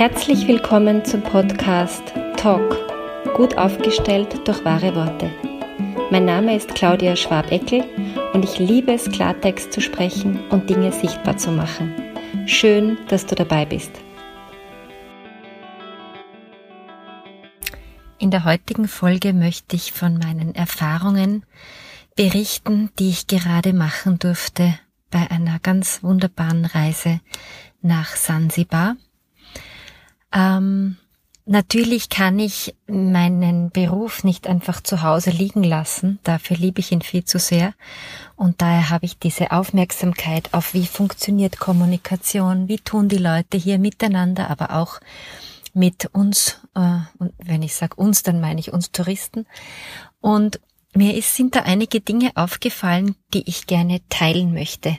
Herzlich willkommen zum Podcast Talk, gut aufgestellt durch wahre Worte. Mein Name ist Claudia Schwabeckel und ich liebe es, Klartext zu sprechen und Dinge sichtbar zu machen. Schön, dass du dabei bist. In der heutigen Folge möchte ich von meinen Erfahrungen berichten, die ich gerade machen durfte bei einer ganz wunderbaren Reise nach Sansibar. Ähm, natürlich kann ich meinen Beruf nicht einfach zu Hause liegen lassen, dafür liebe ich ihn viel zu sehr und daher habe ich diese Aufmerksamkeit auf, wie funktioniert Kommunikation, wie tun die Leute hier miteinander, aber auch mit uns, äh, und wenn ich sage uns, dann meine ich uns Touristen. Und mir ist, sind da einige Dinge aufgefallen, die ich gerne teilen möchte.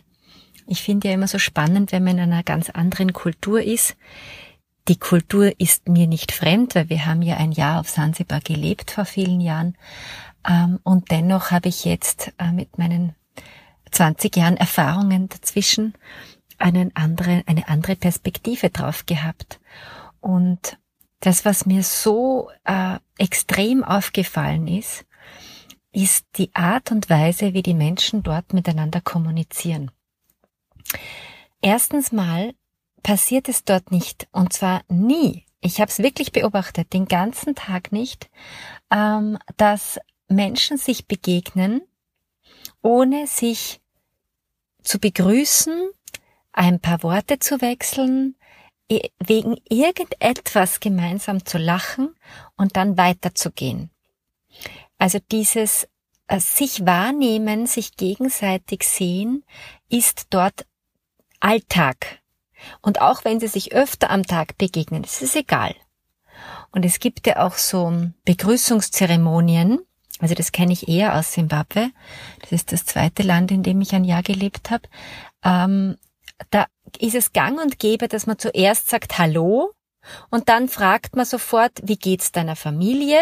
Ich finde ja immer so spannend, wenn man in einer ganz anderen Kultur ist. Die Kultur ist mir nicht fremd, weil wir haben ja ein Jahr auf Sansibar gelebt vor vielen Jahren. Ähm, und dennoch habe ich jetzt äh, mit meinen 20 Jahren Erfahrungen dazwischen einen andere, eine andere Perspektive drauf gehabt. Und das, was mir so äh, extrem aufgefallen ist, ist die Art und Weise, wie die Menschen dort miteinander kommunizieren. Erstens mal passiert es dort nicht, und zwar nie. Ich habe es wirklich beobachtet, den ganzen Tag nicht, ähm, dass Menschen sich begegnen, ohne sich zu begrüßen, ein paar Worte zu wechseln, wegen irgendetwas gemeinsam zu lachen und dann weiterzugehen. Also dieses äh, sich wahrnehmen, sich gegenseitig sehen, ist dort Alltag. Und auch wenn sie sich öfter am Tag begegnen, ist es egal. Und es gibt ja auch so Begrüßungszeremonien, also das kenne ich eher aus Simbabwe. Das ist das zweite Land, in dem ich ein Jahr gelebt habe. Ähm, da ist es gang und gäbe, dass man zuerst sagt Hallo und dann fragt man sofort, wie geht's deiner Familie?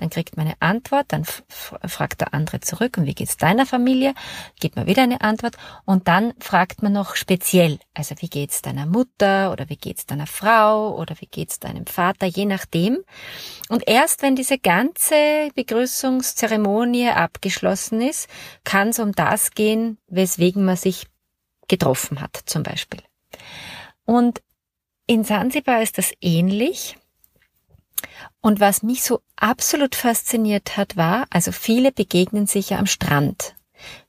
Dann kriegt man eine Antwort, dann fragt der andere zurück, und wie geht's deiner Familie? Gibt man wieder eine Antwort und dann fragt man noch speziell, also wie geht's deiner Mutter oder wie geht's deiner Frau oder wie geht's deinem Vater, je nachdem. Und erst wenn diese ganze Begrüßungszeremonie abgeschlossen ist, kann es um das gehen, weswegen man sich getroffen hat, zum Beispiel. Und in Sansibar ist das ähnlich. Und was mich so absolut fasziniert hat, war, also viele begegnen sich ja am Strand,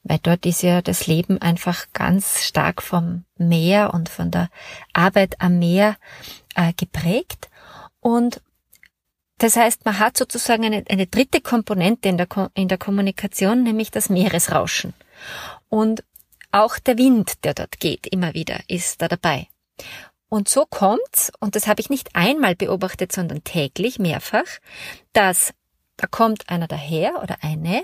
weil dort ist ja das Leben einfach ganz stark vom Meer und von der Arbeit am Meer äh, geprägt. Und das heißt, man hat sozusagen eine, eine dritte Komponente in der, in der Kommunikation, nämlich das Meeresrauschen. Und auch der Wind, der dort geht, immer wieder, ist da dabei. Und so kommt's, und das habe ich nicht einmal beobachtet, sondern täglich, mehrfach, dass da kommt einer daher oder eine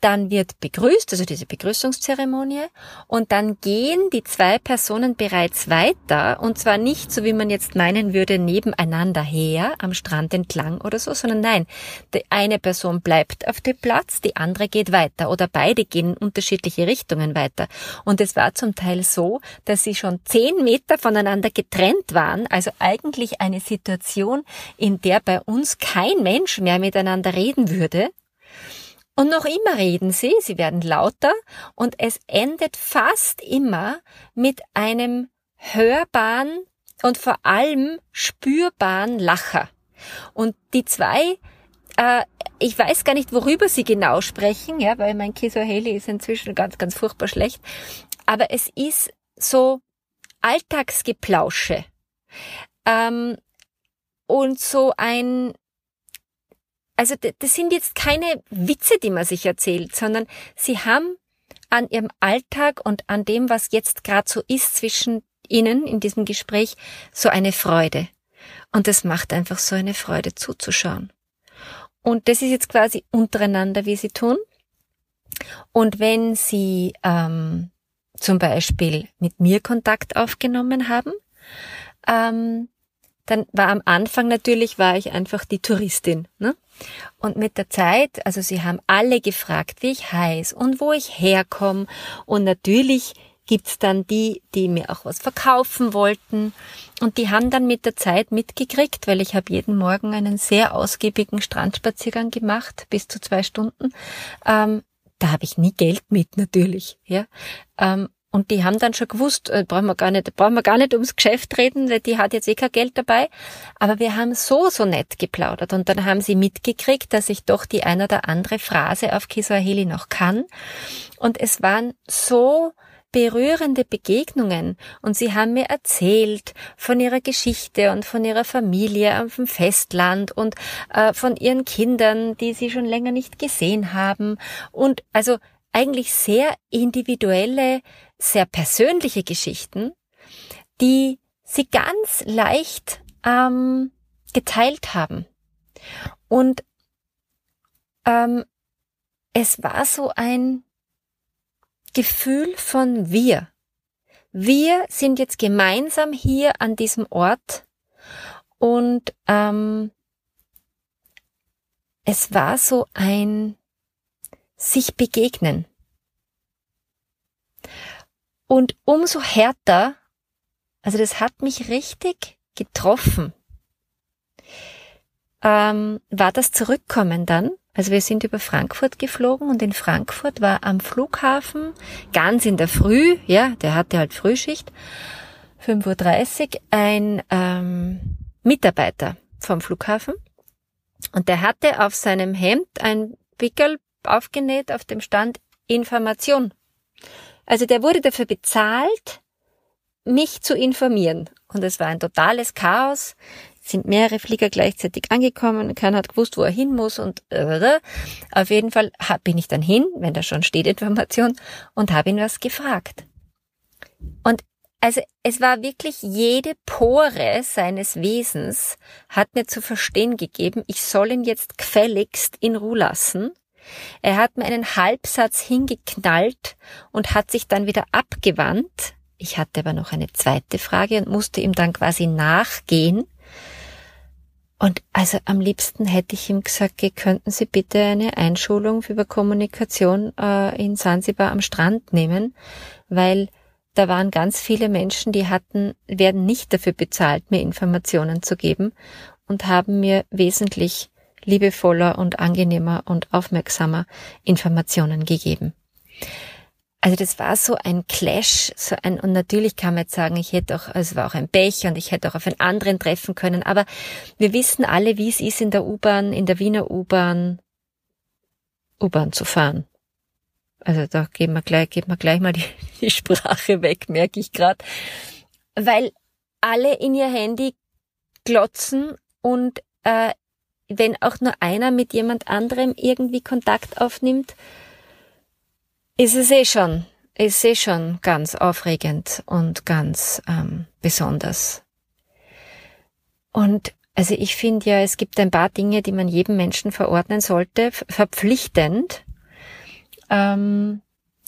dann wird begrüßt, also diese Begrüßungszeremonie, und dann gehen die zwei Personen bereits weiter, und zwar nicht so, wie man jetzt meinen würde, nebeneinander her, am Strand entlang oder so, sondern nein, die eine Person bleibt auf dem Platz, die andere geht weiter, oder beide gehen in unterschiedliche Richtungen weiter. Und es war zum Teil so, dass sie schon zehn Meter voneinander getrennt waren, also eigentlich eine Situation, in der bei uns kein Mensch mehr miteinander reden würde, und noch immer reden sie, sie werden lauter und es endet fast immer mit einem hörbaren und vor allem spürbaren Lacher. Und die zwei, äh, ich weiß gar nicht, worüber sie genau sprechen, ja, weil mein Kiswahili ist inzwischen ganz, ganz furchtbar schlecht. Aber es ist so Alltagsgeplausche. Ähm, und so ein, also das sind jetzt keine Witze, die man sich erzählt, sondern sie haben an ihrem Alltag und an dem, was jetzt gerade so ist zwischen ihnen in diesem Gespräch, so eine Freude. Und es macht einfach so eine Freude zuzuschauen. Und das ist jetzt quasi untereinander, wie sie tun. Und wenn sie ähm, zum Beispiel mit mir Kontakt aufgenommen haben, ähm, dann war am Anfang natürlich, war ich einfach die Touristin. Ne? Und mit der Zeit, also sie haben alle gefragt, wie ich heiß und wo ich herkomme. Und natürlich gibt's dann die, die mir auch was verkaufen wollten. Und die haben dann mit der Zeit mitgekriegt, weil ich habe jeden Morgen einen sehr ausgiebigen Strandspaziergang gemacht, bis zu zwei Stunden. Ähm, da habe ich nie Geld mit, natürlich. Ja. Ähm, und die haben dann schon gewusst, äh, brauchen wir gar nicht, brauchen wir gar nicht ums Geschäft reden, weil die hat jetzt eh kein Geld dabei. Aber wir haben so, so nett geplaudert. Und dann haben sie mitgekriegt, dass ich doch die ein oder andere Phrase auf Kiswahili noch kann. Und es waren so berührende Begegnungen und sie haben mir erzählt von ihrer Geschichte und von ihrer Familie auf dem Festland und äh, von ihren Kindern, die sie schon länger nicht gesehen haben und also eigentlich sehr individuelle, sehr persönliche Geschichten, die sie ganz leicht ähm, geteilt haben. Und ähm, es war so ein Gefühl von wir. Wir sind jetzt gemeinsam hier an diesem Ort und ähm, es war so ein sich begegnen. Und umso härter, also das hat mich richtig getroffen, ähm, war das Zurückkommen dann? Also wir sind über Frankfurt geflogen und in Frankfurt war am Flughafen ganz in der Früh, ja, der hatte halt Frühschicht, 5.30 Uhr, ein ähm, Mitarbeiter vom Flughafen. Und der hatte auf seinem Hemd ein Pickel aufgenäht, auf dem stand Information. Also der wurde dafür bezahlt, mich zu informieren. Und es war ein totales Chaos sind mehrere Flieger gleichzeitig angekommen, keiner hat gewusst, wo er hin muss und äh, auf jeden Fall bin ich dann hin, wenn da schon steht Information, und habe ihn was gefragt. Und also es war wirklich jede Pore seines Wesens hat mir zu verstehen gegeben, ich soll ihn jetzt gefälligst in Ruhe lassen. Er hat mir einen Halbsatz hingeknallt und hat sich dann wieder abgewandt. Ich hatte aber noch eine zweite Frage und musste ihm dann quasi nachgehen. Und also am liebsten hätte ich ihm gesagt, könnten Sie bitte eine Einschulung über Kommunikation äh, in Sansibar am Strand nehmen, weil da waren ganz viele Menschen, die hatten, werden nicht dafür bezahlt, mir Informationen zu geben und haben mir wesentlich liebevoller und angenehmer und aufmerksamer Informationen gegeben. Also das war so ein Clash, so ein, und natürlich kann man jetzt sagen, ich hätte auch, es war auch ein Pech und ich hätte auch auf einen anderen treffen können, aber wir wissen alle, wie es ist in der U-Bahn, in der Wiener U-Bahn, U-Bahn zu fahren. Also da geben wir gleich, geben wir gleich mal die, die Sprache weg, merke ich gerade. Weil alle in ihr Handy glotzen und äh, wenn auch nur einer mit jemand anderem irgendwie Kontakt aufnimmt, ist es eh schon, ist eh schon ganz aufregend und ganz ähm, besonders. Und also ich finde ja, es gibt ein paar Dinge, die man jedem Menschen verordnen sollte, verpflichtend. Ähm,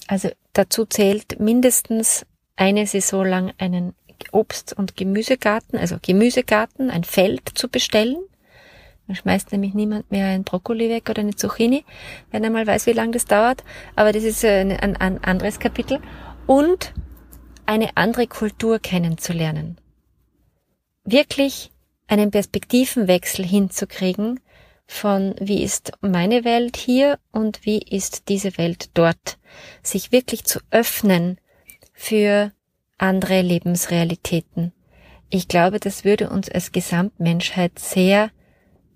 also dazu zählt mindestens eine Saison lang einen Obst- und Gemüsegarten, also Gemüsegarten, ein Feld zu bestellen. Man schmeißt nämlich niemand mehr ein Brokkoli weg oder eine Zucchini, wenn er mal weiß, wie lange das dauert. Aber das ist ein, ein, ein anderes Kapitel. Und eine andere Kultur kennenzulernen. Wirklich einen Perspektivenwechsel hinzukriegen von wie ist meine Welt hier und wie ist diese Welt dort. Sich wirklich zu öffnen für andere Lebensrealitäten. Ich glaube, das würde uns als Gesamtmenschheit sehr